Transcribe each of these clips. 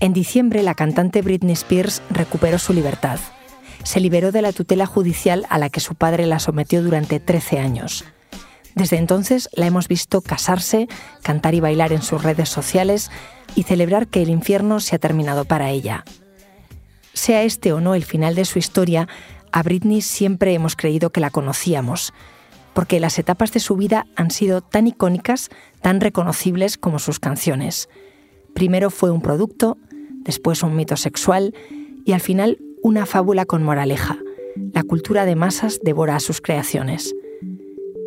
En diciembre, la cantante Britney Spears recuperó su libertad. Se liberó de la tutela judicial a la que su padre la sometió durante 13 años. Desde entonces la hemos visto casarse, cantar y bailar en sus redes sociales y celebrar que el infierno se ha terminado para ella. Sea este o no el final de su historia, a Britney siempre hemos creído que la conocíamos, porque las etapas de su vida han sido tan icónicas, tan reconocibles como sus canciones. Primero fue un producto, después un mito sexual y al final una fábula con moraleja. La cultura de masas devora sus creaciones.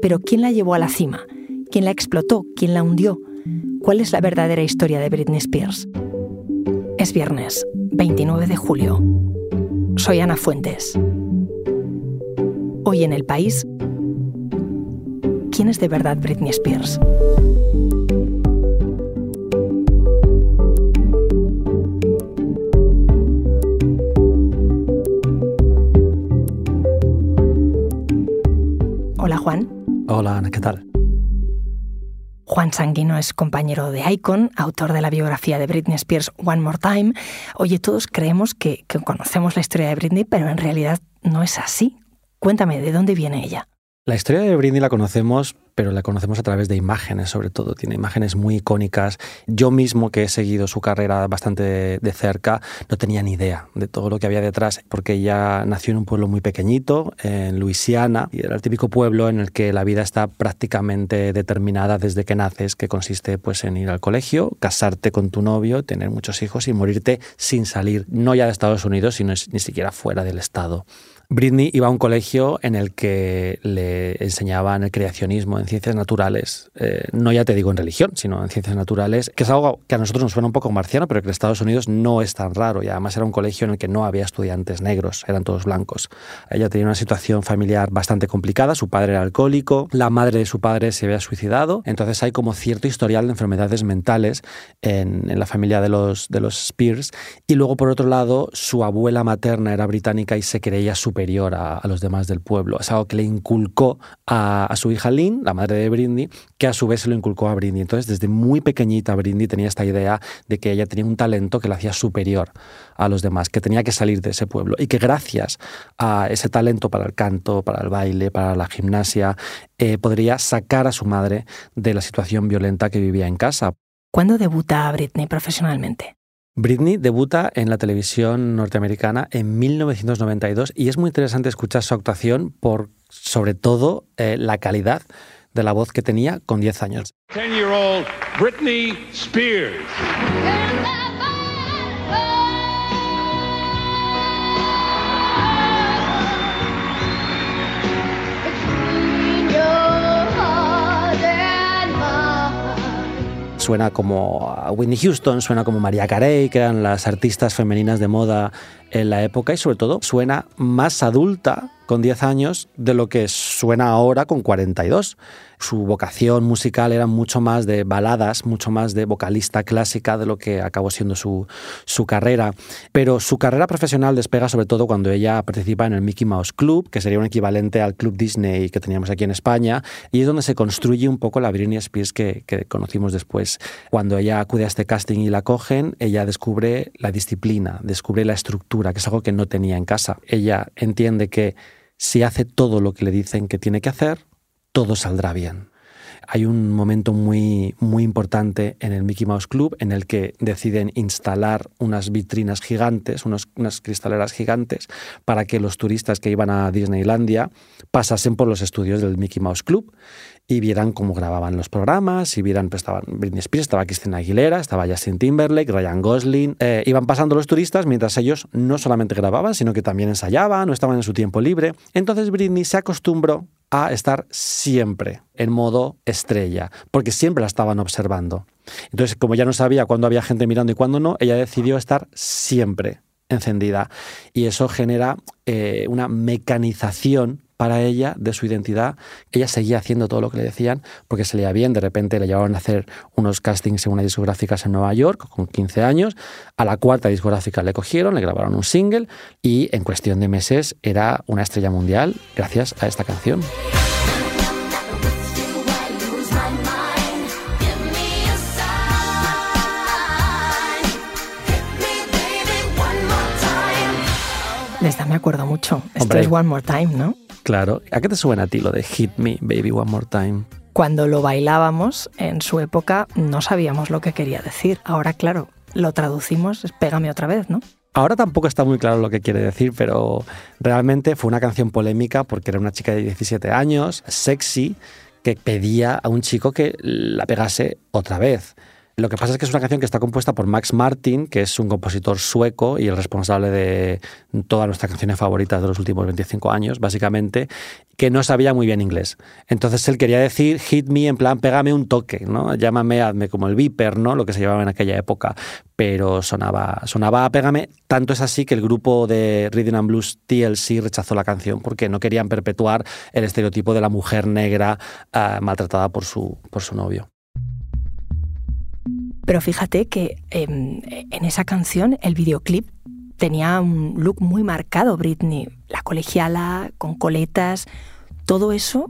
Pero ¿quién la llevó a la cima? ¿Quién la explotó? ¿Quién la hundió? ¿Cuál es la verdadera historia de Britney Spears? Es viernes, 29 de julio. Soy Ana Fuentes. Hoy en el país, ¿quién es de verdad Britney Spears? Hola Ana, ¿qué tal? Juan Sanguino es compañero de Icon, autor de la biografía de Britney Spears One More Time. Oye, todos creemos que, que conocemos la historia de Britney, pero en realidad no es así. Cuéntame, ¿de dónde viene ella? La historia de Britney la conocemos, pero la conocemos a través de imágenes, sobre todo. Tiene imágenes muy icónicas. Yo mismo, que he seguido su carrera bastante de cerca, no tenía ni idea de todo lo que había detrás, porque ella nació en un pueblo muy pequeñito, en Luisiana, y era el típico pueblo en el que la vida está prácticamente determinada desde que naces, que consiste pues, en ir al colegio, casarte con tu novio, tener muchos hijos y morirte sin salir, no ya de Estados Unidos, sino ni siquiera fuera del estado. Britney iba a un colegio en el que le enseñaban el creacionismo en ciencias naturales, eh, no ya te digo en religión, sino en ciencias naturales, que es algo que a nosotros nos suena un poco marciano, pero que en Estados Unidos no es tan raro. Y además era un colegio en el que no había estudiantes negros, eran todos blancos. Ella tenía una situación familiar bastante complicada, su padre era alcohólico, la madre de su padre se había suicidado, entonces hay como cierto historial de enfermedades mentales en, la familia de los, de los Spears. Y luego por otro lado su abuela materna era británica y se creía súper a, los demás del pueblo. Es algo que le inculcó a, su hija Lynn, la madre de Brindy, que a su vez se lo inculcó a Brindy. Entonces, desde muy pequeñita, Brindy tenía esta idea de que ella tenía un talento que la hacía superior a los demás, que tenía que salir de ese pueblo y que gracias a ese talento para el canto, para el baile, para la gimnasia, eh, podría sacar a su madre de la situación violenta que vivía en casa. ¿Cuándo debuta Britney profesionalmente? Britney debuta en la televisión norteamericana en 1992 y es muy interesante escuchar su actuación por, sobre todo, eh, la calidad de la voz que tenía con 10 años. Britney Spears. Suena como Whitney Houston, suena como María Carey, que eran las artistas femeninas de moda en la época y sobre todo suena más adulta con 10 años de lo que suena ahora con 42. Su vocación musical era mucho más de baladas, mucho más de vocalista clásica de lo que acabó siendo su, su carrera. Pero su carrera profesional despega sobre todo cuando ella participa en el Mickey Mouse Club, que sería un equivalente al Club Disney que teníamos aquí en España, y es donde se construye un poco la Britney Spears que, que conocimos después. Cuando ella acude a este casting y la cogen, ella descubre la disciplina, descubre la estructura, que es algo que no tenía en casa. Ella entiende que si hace todo lo que le dicen que tiene que hacer, todo saldrá bien. Hay un momento muy, muy importante en el Mickey Mouse Club en el que deciden instalar unas vitrinas gigantes, unas cristaleras gigantes, para que los turistas que iban a Disneylandia pasasen por los estudios del Mickey Mouse Club y vieran cómo grababan los programas, y vieran, pues estaban Britney Spears, estaba Christina Aguilera, estaba Justin Timberlake, Ryan Gosling. Eh, iban pasando los turistas mientras ellos no solamente grababan, sino que también ensayaban o estaban en su tiempo libre. Entonces Britney se acostumbró a estar siempre en modo estrella, porque siempre la estaban observando. Entonces, como ya no sabía cuándo había gente mirando y cuándo no, ella decidió estar siempre encendida. Y eso genera eh, una mecanización para ella de su identidad. Ella seguía haciendo todo lo que le decían porque se leía bien. De repente le llevaban a hacer unos castings en una discográfica en Nueva York con 15 años. A la cuarta discográfica le cogieron, le grabaron un single y en cuestión de meses era una estrella mundial gracias a esta canción. De esta me acuerdo mucho. Esto es One More Time, ¿no? Claro. ¿A qué te suena a ti lo de Hit Me, Baby One More Time? Cuando lo bailábamos, en su época no sabíamos lo que quería decir. Ahora, claro, lo traducimos, es pégame otra vez, ¿no? Ahora tampoco está muy claro lo que quiere decir, pero realmente fue una canción polémica porque era una chica de 17 años, sexy, que pedía a un chico que la pegase otra vez. Lo que pasa es que es una canción que está compuesta por Max Martin, que es un compositor sueco y el responsable de todas nuestras canciones favoritas de los últimos 25 años, básicamente, que no sabía muy bien inglés. Entonces él quería decir hit me en plan pégame un toque, ¿no? Llámame, hazme como el viper, ¿no? Lo que se llevaba en aquella época, pero sonaba sonaba a pégame, tanto es así que el grupo de Rhythm and Blues TLC rechazó la canción porque no querían perpetuar el estereotipo de la mujer negra ah, maltratada por su por su novio. Pero fíjate que em, en esa canción el videoclip tenía un look muy marcado, Britney. La colegiala, con coletas, todo eso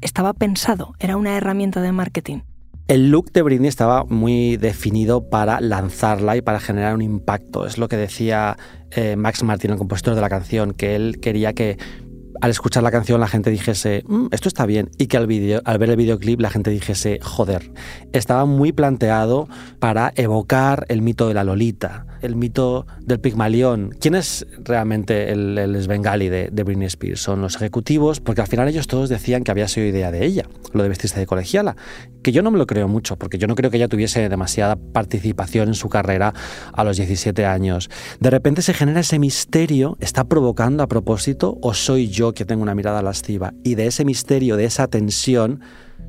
estaba pensado, era una herramienta de marketing. El look de Britney estaba muy definido para lanzarla y para generar un impacto. Es lo que decía eh, Max Martin, el compositor de la canción, que él quería que al escuchar la canción la gente dijese, mm, esto está bien, y que al, video, al ver el videoclip la gente dijese, joder, estaba muy planteado para evocar el mito de la Lolita, el mito del Pigmalión. ¿Quién es realmente el, el Svengali de, de Britney Spears? Son los ejecutivos, porque al final ellos todos decían que había sido idea de ella, lo de vestirse de colegiala, que yo no me lo creo mucho, porque yo no creo que ella tuviese demasiada participación en su carrera a los 17 años. De repente se genera ese misterio, ¿está provocando a propósito o soy yo que tengo una mirada lasciva? Y de ese misterio, de esa tensión,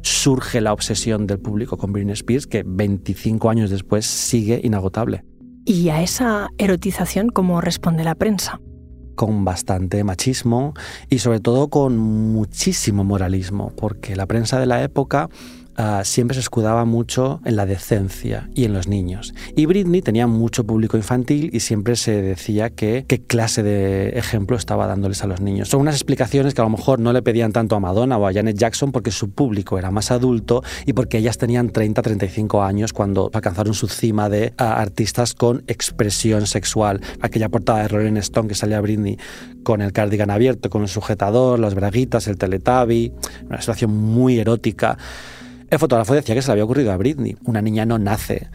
surge la obsesión del público con Britney Spears, que 25 años después sigue inagotable. ¿Y a esa erotización cómo responde la prensa? Con bastante machismo y sobre todo con muchísimo moralismo, porque la prensa de la época uh, siempre se escudaba mucho en la decencia y en los niños. Y Britney tenía mucho público infantil y siempre se decía que qué clase de ejemplo estaba dándoles a los niños. Son unas explicaciones que a lo mejor no le pedían tanto a Madonna o a Janet Jackson porque su público era más adulto y porque ellas tenían 30, 35 años cuando alcanzaron su cima de uh, artistas con expresión sexual. Aquella portada de Rolling Stone que salía Britney con el cardigan abierto, con el sujetador, las braguitas, el teletabi, una situación muy erótica. El fotógrafo decía que se le había ocurrido a Britney. Una niña no nace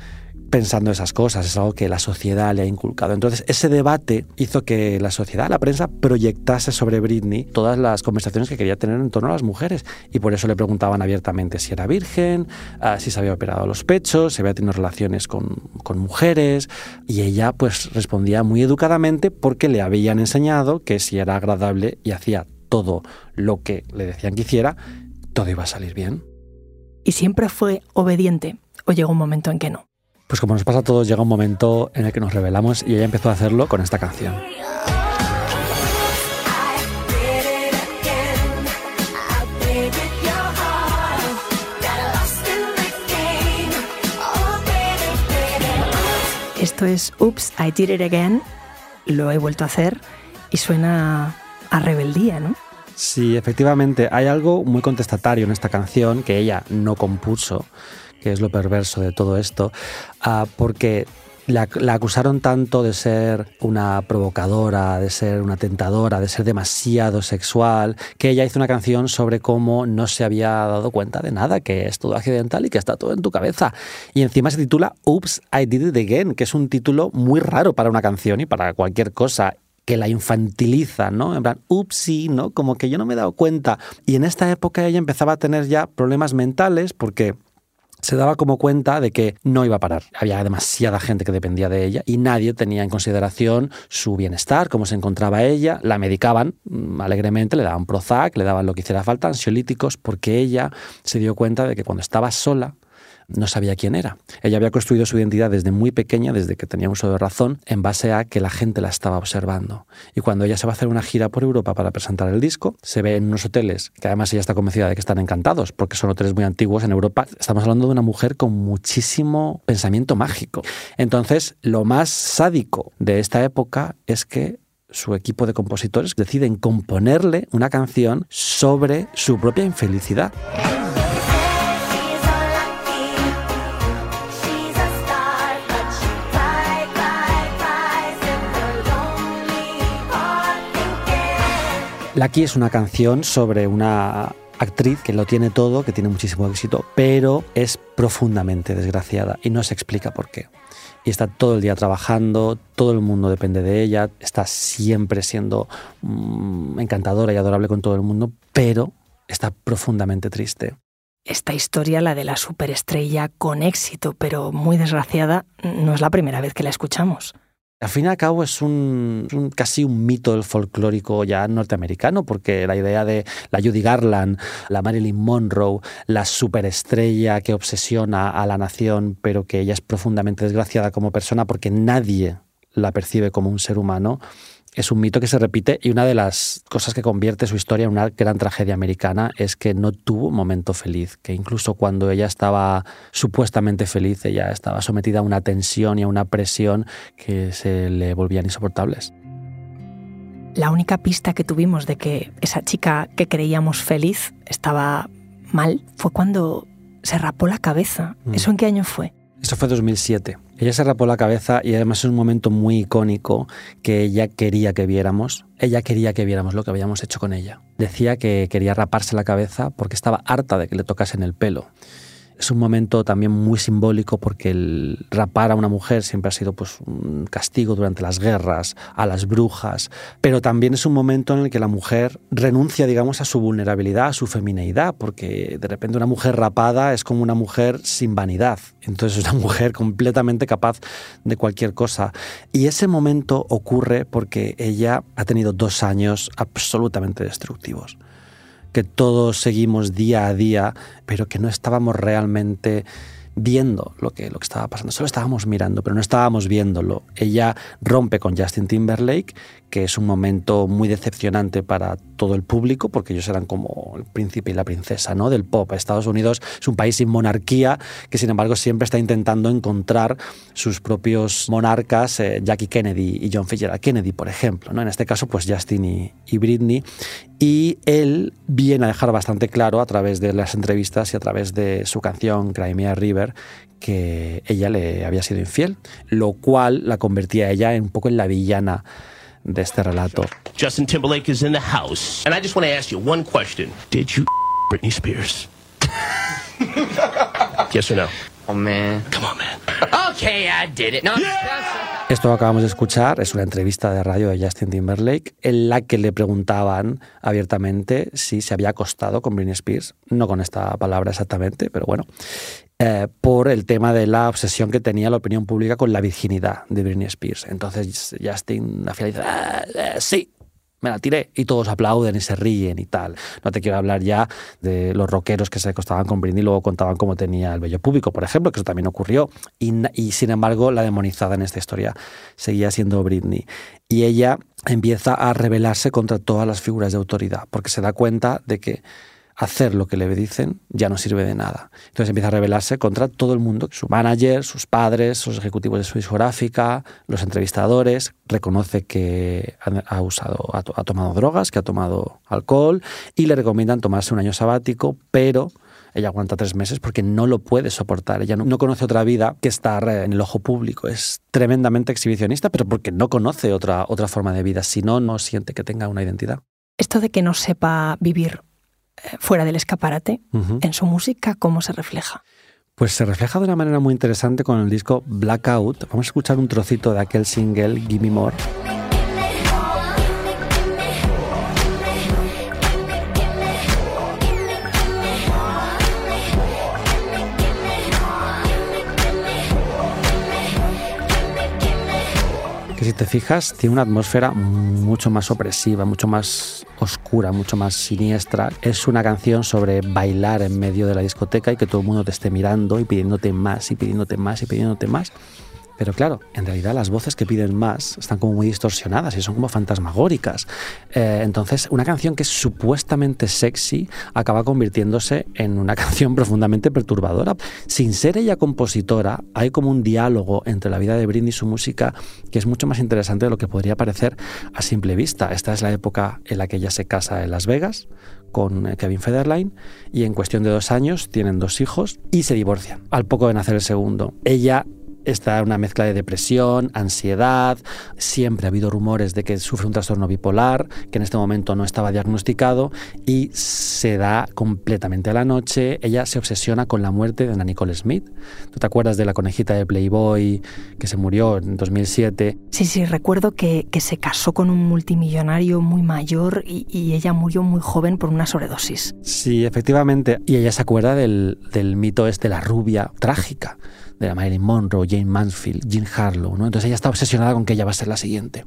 pensando esas cosas, es algo que la sociedad le ha inculcado. Entonces, ese debate hizo que la sociedad, la prensa, proyectase sobre Britney todas las conversaciones que quería tener en torno a las mujeres. Y por eso le preguntaban abiertamente si era virgen, ah, si se había operado los pechos, si había tenido relaciones con, con mujeres. Y ella, pues, respondía muy educadamente porque le habían enseñado que si era agradable y hacía todo lo que le decían que hiciera, todo iba a salir bien. ¿Y siempre fue obediente o llegó un momento en que no? Pues como nos pasa a todos, llega un momento en el que nos revelamos y ella empezó a hacerlo con esta canción. Esto es Oops, I Did It Again, lo he vuelto a hacer y suena a rebeldía, ¿no? Sí, efectivamente, hay algo muy contestatario en esta canción que ella no compuso, que es lo perverso de todo esto, uh, porque la, acusaron tanto de ser una provocadora, de ser una tentadora, de ser demasiado sexual, que ella hizo una canción sobre cómo no se había dado cuenta de nada, que es todo accidental y que está todo en tu cabeza. Y encima se titula Oops, I Did It Again, que es un título muy raro para una canción y para cualquier cosa que la infantiliza, ¿no? En plan, upsi, ¿no? Como que yo no me he dado cuenta. Y en esta época ella empezaba a tener ya problemas mentales porque se daba como cuenta de que no iba a parar. Había demasiada gente que dependía de ella y nadie tenía en consideración su bienestar, cómo se encontraba ella. La medicaban mm, alegremente, le daban Prozac, le daban lo que hiciera falta, ansiolíticos, porque ella se dio cuenta de que cuando estaba sola, no sabía quién era. Ella había construido su identidad desde muy pequeña, desde que tenía uso de razón, en base a que la gente la estaba observando. Y cuando ella se va a hacer una gira por Europa para presentar el disco, se ve en unos hoteles, que además ella está convencida de que están encantados, porque son hoteles muy antiguos en Europa. Estamos hablando de una mujer con muchísimo pensamiento mágico. Entonces, lo más sádico de esta época es que su equipo de compositores deciden componerle una canción sobre su propia infelicidad. Lucky es una canción sobre una actriz que lo tiene todo, que tiene muchísimo éxito, pero es profundamente desgraciada y no se explica por qué. Y está todo el día trabajando, todo el mundo depende de ella, está siempre siendo mm, encantadora y adorable con todo el mundo, pero está profundamente triste. Esta historia, la de la superestrella con éxito, pero muy desgraciada, no es la primera vez que la escuchamos. Al fin y al cabo es un, casi un mito del folclórico ya norteamericano, porque la idea de la Judy Garland, la Marilyn Monroe, la superestrella que obsesiona a la nación, pero que ella es profundamente desgraciada como persona porque nadie la percibe como un ser humano, es un mito que se repite y una de las cosas que convierte su historia en una gran tragedia americana es que no tuvo un momento feliz, que incluso cuando ella estaba supuestamente feliz, ella estaba sometida a una tensión y a una presión que se le volvían insoportables. La única pista que tuvimos de que esa chica que creíamos feliz estaba mal fue cuando se rapó la cabeza. Mm. ¿Eso en qué año fue? Eso fue 2007. Ella se rapó la cabeza y además es un momento muy icónico que ella quería que viéramos. Ella quería que viéramos lo que habíamos hecho con ella. Decía que quería raparse la cabeza porque estaba harta de que le tocasen el pelo es un momento también muy simbólico porque el rapar a una mujer siempre ha sido pues, un castigo durante las guerras, a las brujas, pero también es un momento en el que la mujer renuncia, digamos, a su vulnerabilidad, a su femineidad, porque de repente una mujer rapada es como una mujer sin vanidad, entonces es una mujer completamente capaz de cualquier cosa. Y ese momento ocurre porque ella ha tenido dos años absolutamente destructivos que todos seguimos día a día, pero que no estábamos realmente viendo lo que, lo que estaba pasando. Solo estábamos mirando, pero no estábamos viéndolo. Ella rompe con Justin Timberlake, que es un momento muy decepcionante para todo el público, porque ellos eran como el príncipe y la princesa ¿no? del pop. Estados Unidos es un país sin monarquía, que sin embargo siempre está intentando encontrar sus propios monarcas, eh, Jackie Kennedy y John Fitzgerald Kennedy, por ejemplo. ¿no? En este caso, pues Justin y, y Britney. Y él viene a dejar bastante claro a través de las entrevistas y a través de su canción Crimea River que ella le había sido infiel, lo cual la convertía a ella un poco en la villana de este relato. Justin Timberlake is in the house, and I just want to ask you one question: Did you Britney Spears? yes or no? Oh man. Come on, man. Okay, I did it. No. Esto que acabamos de escuchar es una entrevista de radio de Justin Timberlake en la que le preguntaban abiertamente si se había acostado con Britney Spears, no con esta palabra exactamente, pero bueno, eh, por el tema de la obsesión que tenía la opinión pública con la virginidad de Britney Spears. Entonces Justin al final dice, ah, eh, sí, me la tiré y todos aplauden y se ríen y tal. No te quiero hablar ya de los rockeros que se acostaban con Britney y luego contaban cómo tenía el vello público, por ejemplo, que eso también ocurrió. Y, y, sin embargo, la demonizada en esta historia seguía siendo Britney. Y ella empieza a rebelarse contra todas las figuras de autoridad, porque se da cuenta de que hacer lo que le dicen ya no sirve de nada. Entonces empieza a rebelarse contra todo el mundo, su manager, sus padres, los ejecutivos de su discográfica, los entrevistadores, reconoce que ha, usado, ha, tomado drogas, que ha tomado alcohol y le recomiendan tomarse un año sabático, pero ella aguanta tres meses porque no lo puede soportar. Ella no, conoce otra vida que estar en el ojo público. Es tremendamente exhibicionista, pero porque no conoce otra, otra forma de vida. Si no, no siente que tenga una identidad. Esto de que no sepa vivir fuera del escaparate, en su música, ¿cómo se refleja? Pues se refleja de una manera muy interesante con el disco Blackout. Vamos a escuchar un trocito de aquel single, Gimme More. Que si te fijas tiene una atmósfera mucho más opresiva, mucho más oscura, mucho más siniestra. Es una canción sobre bailar en medio de la discoteca y que todo el mundo te esté mirando y pidiéndote más y pidiéndote más y pidiéndote más. Pero claro, en realidad las voces que piden más están como muy distorsionadas y son como fantasmagóricas. Eh, entonces, una canción que es supuestamente sexy acaba convirtiéndose en una canción profundamente perturbadora. Sin ser ella compositora, hay como un diálogo entre la vida de Britney y su música que es mucho más interesante de lo que podría parecer a simple vista. Esta es la época en la que ella se casa en Las Vegas con eh, Kevin Federline y en cuestión de dos años tienen dos hijos y se divorcian al poco de nacer el segundo. Ella está una mezcla de depresión, ansiedad, siempre ha habido rumores de que sufre un trastorno bipolar, que en este momento no estaba diagnosticado y se da completamente a la noche. Ella se obsesiona con la muerte de Ana Nicole Smith. ¿Tú te acuerdas de la conejita de Playboy que se murió en 2007? Sí, sí, recuerdo que, que se casó con un multimillonario muy mayor y, y, ella murió muy joven por una sobredosis. Sí, efectivamente. Y ella se acuerda del, del mito este, la rubia trágica de la Marilyn Monroe, Jane Mansfield, Jean Harlow, ¿no? Entonces ella está obsesionada con que ella va a ser la siguiente.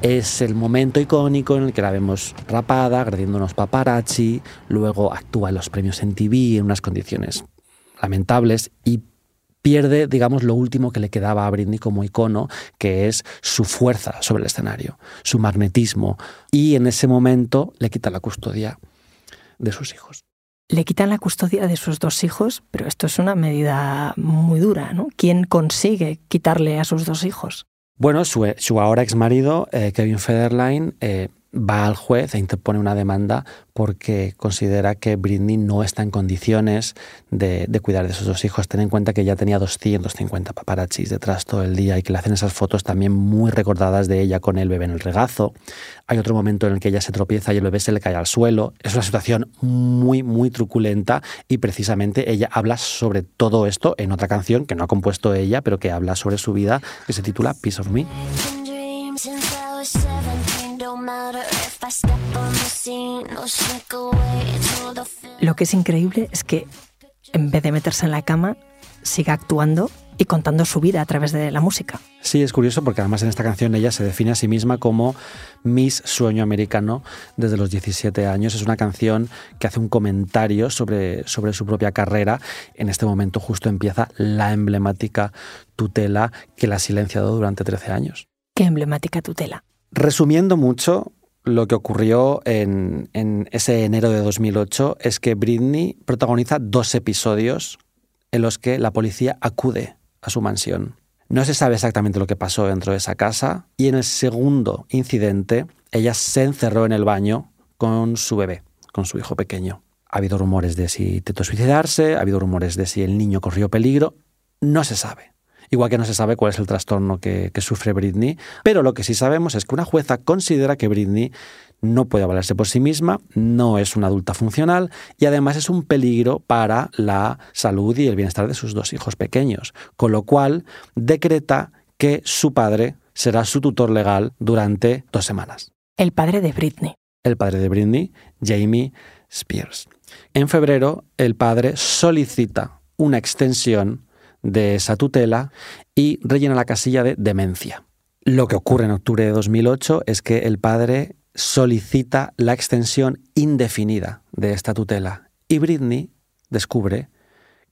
Es el momento icónico en el que la vemos rapada, agrediendo unos paparazzi, luego actúa en los premios en TV en unas condiciones lamentables y pierde, digamos, lo último que le quedaba a Britney como icono, que es su fuerza sobre el escenario, su magnetismo. Y en ese momento le quita la custodia de sus hijos. Le quitan la custodia de sus dos hijos, pero esto es una medida muy dura, ¿no? ¿Quién consigue quitarle a sus dos hijos? Bueno, su, su ahora ex marido, eh, Kevin Federline, eh, va al juez e interpone una demanda porque considera que Britney no está en condiciones de, cuidar de sus dos hijos. Ten en cuenta que ya tenía 250 paparazzis detrás todo el día y que le hacen esas fotos también muy recordadas de ella con el bebé en el regazo. Hay otro momento en el que ella se tropieza y el bebé se le cae al suelo. Es una situación muy, muy truculenta y precisamente ella habla sobre todo esto en otra canción que no ha compuesto ella, pero que habla sobre su vida, que se titula Piece of Me. Lo que es increíble es que en vez de meterse en la cama, siga actuando y contando su vida a través de la música. Sí, es curioso porque además en esta canción ella se define a sí misma como Miss Sueño Americano desde los 17 años. Es una canción que hace un comentario sobre, sobre su propia carrera. En este momento justo empieza la emblemática tutela que la ha silenciado durante 13 años. ¿Qué emblemática tutela? Resumiendo mucho, lo que ocurrió en, ese enero de 2008 es que Britney protagoniza dos episodios en los que la policía acude a su mansión. No se sabe exactamente lo que pasó dentro de esa casa y en el segundo incidente ella se encerró en el baño con su bebé, con su hijo pequeño. Ha habido rumores de si intentó suicidarse, ha habido rumores de si el niño corrió peligro, no se sabe igual que no se sabe cuál es el trastorno que, sufre Britney, pero lo que sí sabemos es que una jueza considera que Britney no puede valerse por sí misma, no es una adulta funcional y además es un peligro para la salud y el bienestar de sus dos hijos pequeños, con lo cual decreta que su padre será su tutor legal durante dos semanas. El padre de Britney. El padre de Britney, Jamie Spears. En febrero, el padre solicita una extensión de esa tutela y rellena la casilla de demencia. Lo que ocurre en octubre de 2008 es que el padre solicita la extensión indefinida de esta tutela y Britney descubre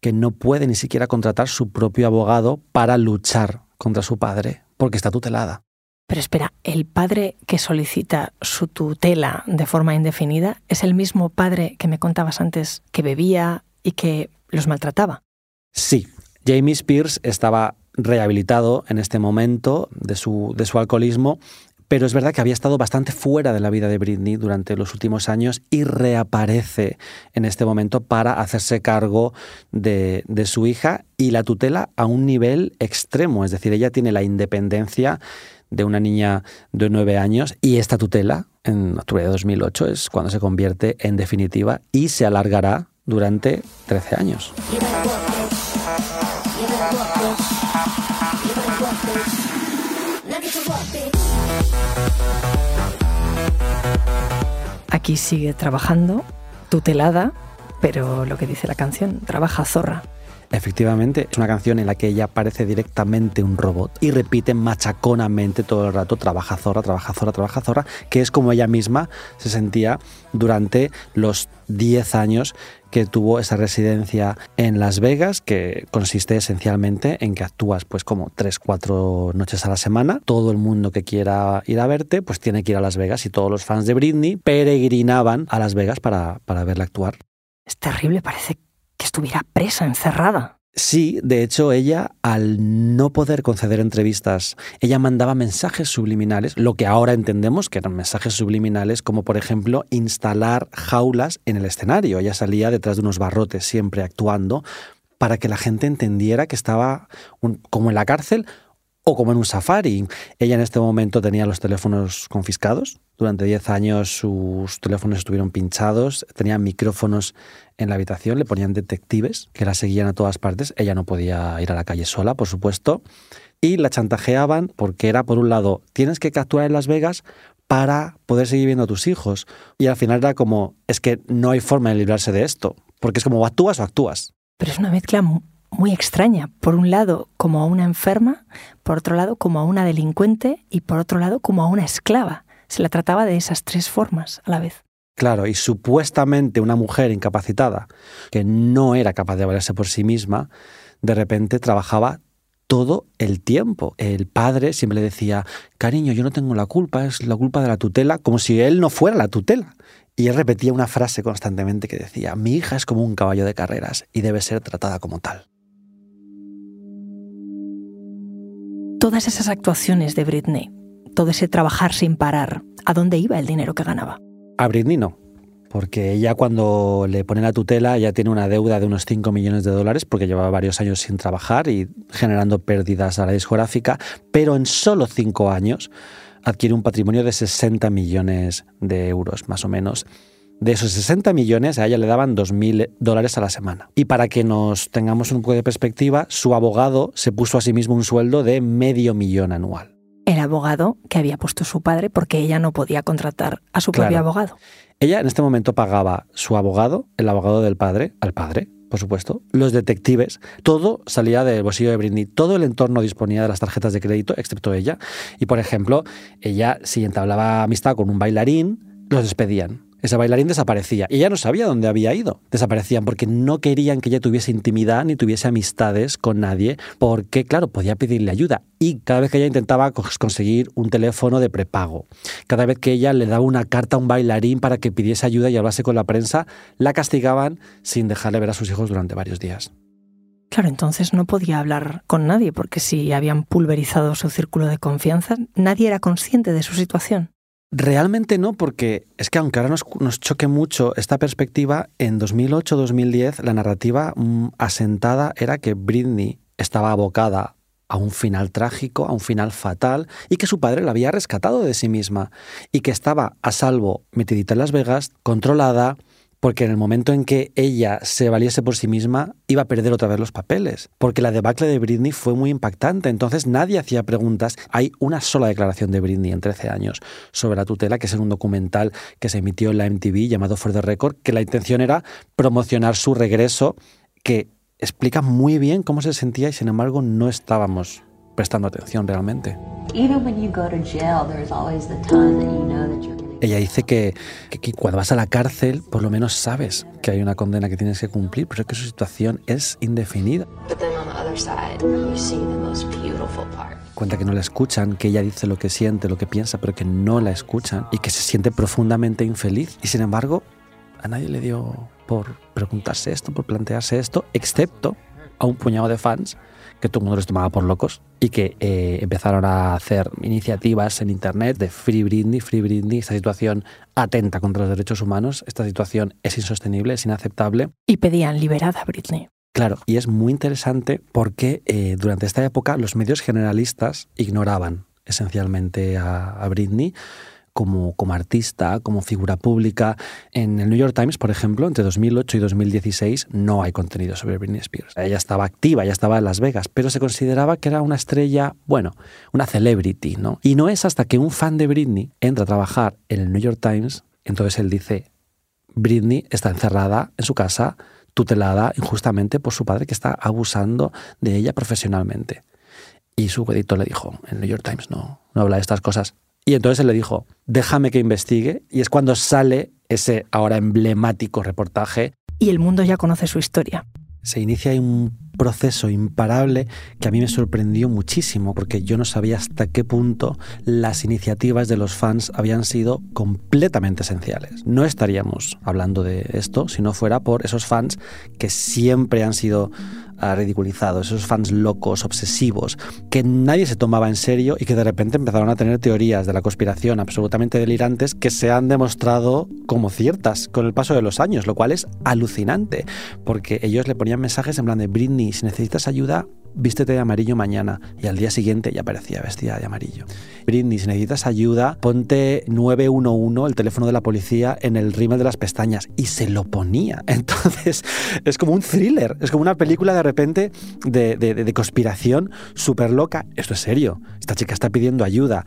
que no puede ni siquiera contratar su propio abogado para luchar contra su padre porque está tutelada. Pero espera, ¿el padre que solicita su tutela de forma indefinida es el mismo padre que me contabas antes que bebía y que los maltrataba? Sí, Jamie Spears estaba rehabilitado en este momento de su, alcoholismo, pero es verdad que había estado bastante fuera de la vida de Britney durante los últimos años y reaparece en este momento para hacerse cargo de, de, su hija y la tutela a un nivel extremo, es decir, ella tiene la independencia de una niña de nueve años y esta tutela en octubre de 2008 es cuando se convierte en definitiva y se alargará durante 13 años. Aquí sigue trabajando, tutelada, pero lo que dice la canción, trabaja zorra. Efectivamente, es una canción en la que ella parece directamente un robot y repite machaconamente todo el rato, trabaja zorra, trabaja zorra, trabaja zorra, que es como ella misma se sentía durante los 10 años que tuvo esa residencia en Las Vegas, que consiste esencialmente en que actúas pues como 3, 4 noches a la semana. Todo el mundo que quiera ir a verte, pues tiene que ir a Las Vegas y todos los fans de Britney peregrinaban a Las Vegas para, para verla actuar. Es terrible, parece que estuviera presa, encerrada. Sí, de hecho ella, al no poder conceder entrevistas, ella mandaba mensajes subliminales, lo que ahora entendemos que eran mensajes subliminales, como por ejemplo instalar jaulas en el escenario. Ella salía detrás de unos barrotes siempre actuando para que la gente entendiera que estaba como en la cárcel o como en un safari. Ella en este momento tenía los teléfonos confiscados. Durante 10 años sus teléfonos estuvieron pinchados, tenían micrófonos en la habitación, le ponían detectives que la seguían a todas partes. Ella no podía ir a la calle sola, por supuesto. Y la chantajeaban porque era, por un lado, tienes que capturar en Las Vegas para poder seguir viendo a tus hijos. Y al final era como, es que no hay forma de librarse de esto, porque es como actúas o actúas. Pero es una mezcla muy extraña. Por un lado, como a una enferma, por otro lado, como a una delincuente y por otro lado, como a una esclava. Se la trataba de esas tres formas a la vez. Claro, y supuestamente una mujer incapacitada, que no era capaz de valerse por sí misma, de repente trabajaba todo el tiempo. El padre siempre le decía, cariño, yo no tengo la culpa, es la culpa de la tutela, como si él no fuera la tutela. Y él repetía una frase constantemente que decía, mi hija es como un caballo de carreras y debe ser tratada como tal. Todas esas actuaciones de Britney, todo ese trabajar sin parar, ¿a dónde iba el dinero que ganaba? A Britney no, porque ella cuando le pone la tutela ya tiene una deuda de unos 5 millones de dólares porque llevaba varios años sin trabajar y generando pérdidas a la discográfica, pero en solo 5 años adquiere un patrimonio de 60 millones de euros más o menos. De esos 60 millones, a ella le daban 2.000 dólares a la semana. Y para que nos tengamos un poco de perspectiva, su abogado se puso a sí mismo un sueldo de medio millón anual. El abogado que había puesto su padre porque ella no podía contratar a su propio abogado. Ella en este momento pagaba su abogado, el abogado del padre, al padre, por supuesto, los detectives, todo salía del bolsillo de Britney, todo el entorno disponía de las tarjetas de crédito, excepto ella. Y por ejemplo, ella si entablaba amistad con un bailarín, los despedían ese bailarín desaparecía. Y ella no sabía dónde había ido. Desaparecían porque no querían que ella tuviese intimidad ni tuviese amistades con nadie, porque, claro, podía pedirle ayuda. Y cada vez que ella intentaba conseguir un teléfono de prepago, cada vez que ella le daba una carta a un bailarín para que pidiese ayuda y hablase con la prensa, la castigaban sin dejarle ver a sus hijos durante varios días. Claro, entonces no podía hablar con nadie, porque si habían pulverizado su círculo de confianza, nadie era consciente de su situación. Realmente no, porque es que aunque ahora nos, choque mucho esta perspectiva, en 2008-2010 la narrativa mm, asentada era que Britney estaba abocada a un final trágico, a un final fatal, y que su padre la había rescatado de sí misma, y que estaba a salvo, metidita en Las Vegas, controlada, porque en el momento en que ella se valiese por sí misma, iba a perder otra vez los papeles, porque la debacle de Britney fue muy impactante, entonces nadie hacía preguntas. Hay una sola declaración de Britney en 13 años sobre la tutela, que es en un documental que se emitió en la MTV llamado For the Record, que la intención era promocionar su regreso, que explica muy bien cómo se sentía y sin embargo no estábamos prestando atención realmente. Ella dice que, cuando vas a la cárcel, por lo menos sabes que hay una condena que tienes que cumplir, pero es que su situación es indefinida. Cuenta que no la escuchan, que ella dice lo que siente, lo que piensa, pero que no la escuchan y que se siente profundamente infeliz. Y sin embargo, a nadie le dio por preguntarse esto, por plantearse esto, excepto a un puñado de fans que todo el mundo les tomaba por locos y que eh, empezaron a hacer iniciativas en Internet de Free Britney, Free Britney, esta situación atenta contra los derechos humanos, esta situación es insostenible, es inaceptable. Y pedían liberada a Britney. Claro, y es muy interesante porque eh, durante esta época los medios generalistas ignoraban esencialmente a, a Britney como, como artista, como figura pública. En el New York Times, por ejemplo, entre 2008 y 2016 no hay contenido sobre Britney Spears. Ella estaba activa, ya estaba en Las Vegas, pero se consideraba que era una estrella, bueno, una celebrity, ¿no? Y no es hasta que un fan de Britney entra a trabajar en el New York Times, entonces él dice, Britney está encerrada en su casa, tutelada injustamente por su padre que está abusando de ella profesionalmente. Y su editor le dijo, el New York Times no, no habla de estas cosas. Y entonces él le dijo, déjame que investigue. Y es cuando sale ese ahora emblemático reportaje. Y el mundo ya conoce su historia. Se inicia un proceso imparable que a mí me sorprendió muchísimo porque yo no sabía hasta qué punto las iniciativas de los fans habían sido completamente esenciales. No estaríamos hablando de esto si no fuera por esos fans que siempre han sido ah, ridiculizados, esos fans locos, obsesivos, que nadie se tomaba en serio y que de repente empezaron a tener teorías de la conspiración absolutamente delirantes que se han demostrado como ciertas con el paso de los años, lo cual es alucinante, porque ellos le ponían mensajes en plan de Britney, si necesitas ayuda, vístete de amarillo mañana. Y al día siguiente ya aparecía vestida de amarillo. Britney, si necesitas ayuda, ponte 911, el teléfono de la policía, en el rímel de las pestañas. Y se lo ponía. Entonces, es como un thriller, es como una película de repente de, de conspiración súper loca. Esto es serio. Esta chica está pidiendo ayuda.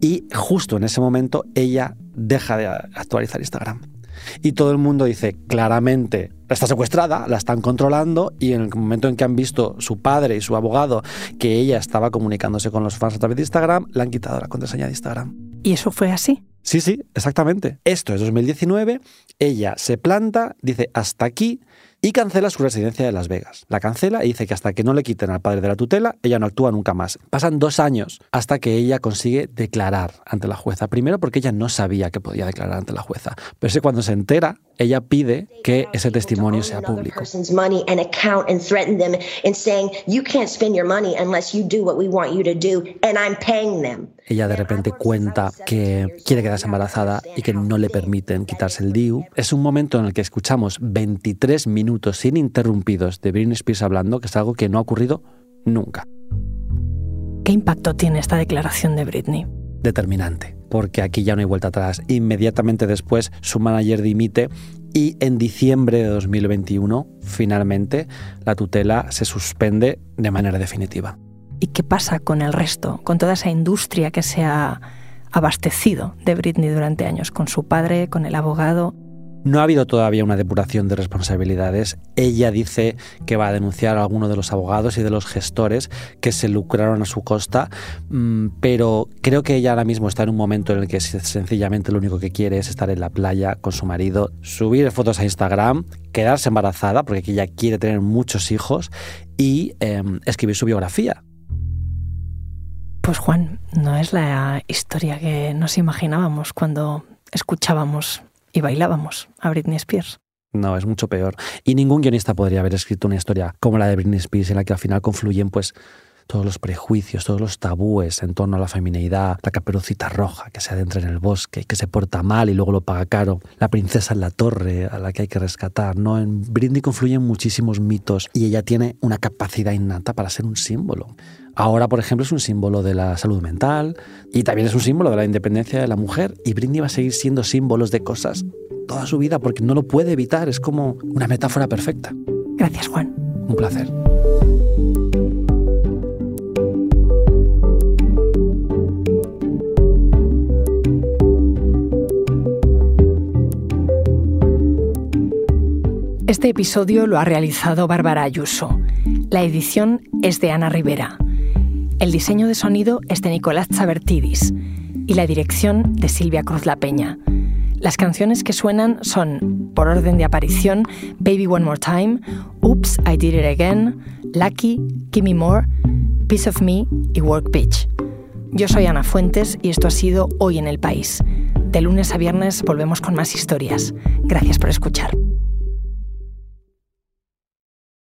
Y justo en ese momento, ella deja de actualizar Instagram. Y todo el mundo dice claramente, está secuestrada, la están controlando y en el momento en que han visto su padre y su abogado que ella estaba comunicándose con los fans a través de Instagram, le han quitado la contraseña de Instagram. ¿Y eso fue así? Sí, sí, exactamente. Esto es 2019, ella se planta, dice hasta aquí y cancela su residencia de Las Vegas. La cancela y dice que hasta que no le quiten al padre de la tutela, ella no actúa nunca más. Pasan dos años hasta que ella consigue declarar ante la jueza. Primero porque ella no sabía que podía declarar ante la jueza. Pero es que cuando se entera, ella pide que ese testimonio sea público. Ella de repente cuenta que quiere quedarse embarazada y que no le permiten quitarse el DIU. Es un momento en el que escuchamos 23 minutos ininterrumpidos de Britney Spears hablando, que es algo que no ha ocurrido nunca. ¿Qué impacto tiene esta declaración de Britney? Determinante, porque aquí ya no hay vuelta atrás. Inmediatamente después su manager dimite y en diciembre de 2021 finalmente la tutela se suspende de manera definitiva. ¿Y qué pasa con el resto, con toda esa industria que se ha abastecido de Britney durante años, con su padre, con el abogado? No ha habido todavía una depuración de responsabilidades. Ella dice que va a denunciar a alguno de los abogados y de los gestores que se lucraron a su costa, mm, pero creo que ella ahora mismo está en un momento en el que sencillamente lo único que quiere es estar en la playa con su marido, subir fotos a Instagram, quedarse embarazada, porque ella quiere tener muchos hijos, y em, escribir su biografía. Pues Juan, no es la historia que nos imaginábamos cuando escuchábamos y bailábamos a Britney Spears. No, es mucho peor. Y ningún guionista podría haber escrito una historia como la de Britney Spears en la que al final confluyen pues todos los prejuicios, todos los tabúes en torno a la feminidad, la caperucita roja que se adentra en el bosque que se porta mal y luego lo paga caro, la princesa en la torre a la que hay que rescatar, ¿no? En Britney confluyen muchísimos mitos y ella tiene una capacidad innata para ser un símbolo. Ahora, por ejemplo, es un símbolo de la salud mental y también es un símbolo de la independencia de la mujer. Y Britney va a seguir siendo símbolos de cosas toda su vida porque no lo puede evitar. Es como una metáfora perfecta. Gracias, Juan. Un placer. Este episodio lo ha realizado Bárbara Ayuso. La edición es de Ana Rivera. El diseño de sonido es de Nicolás Chabertidis y la dirección de Silvia Cruz La Peña. Las canciones que suenan son, por orden de aparición, Baby One More Time, Oops, I Did It Again, Lucky, Gimme More, Piece of Me y Work Pitch. Yo soy Ana Fuentes y esto ha sido Hoy en el País. De lunes a viernes volvemos con más historias. Gracias por escuchar.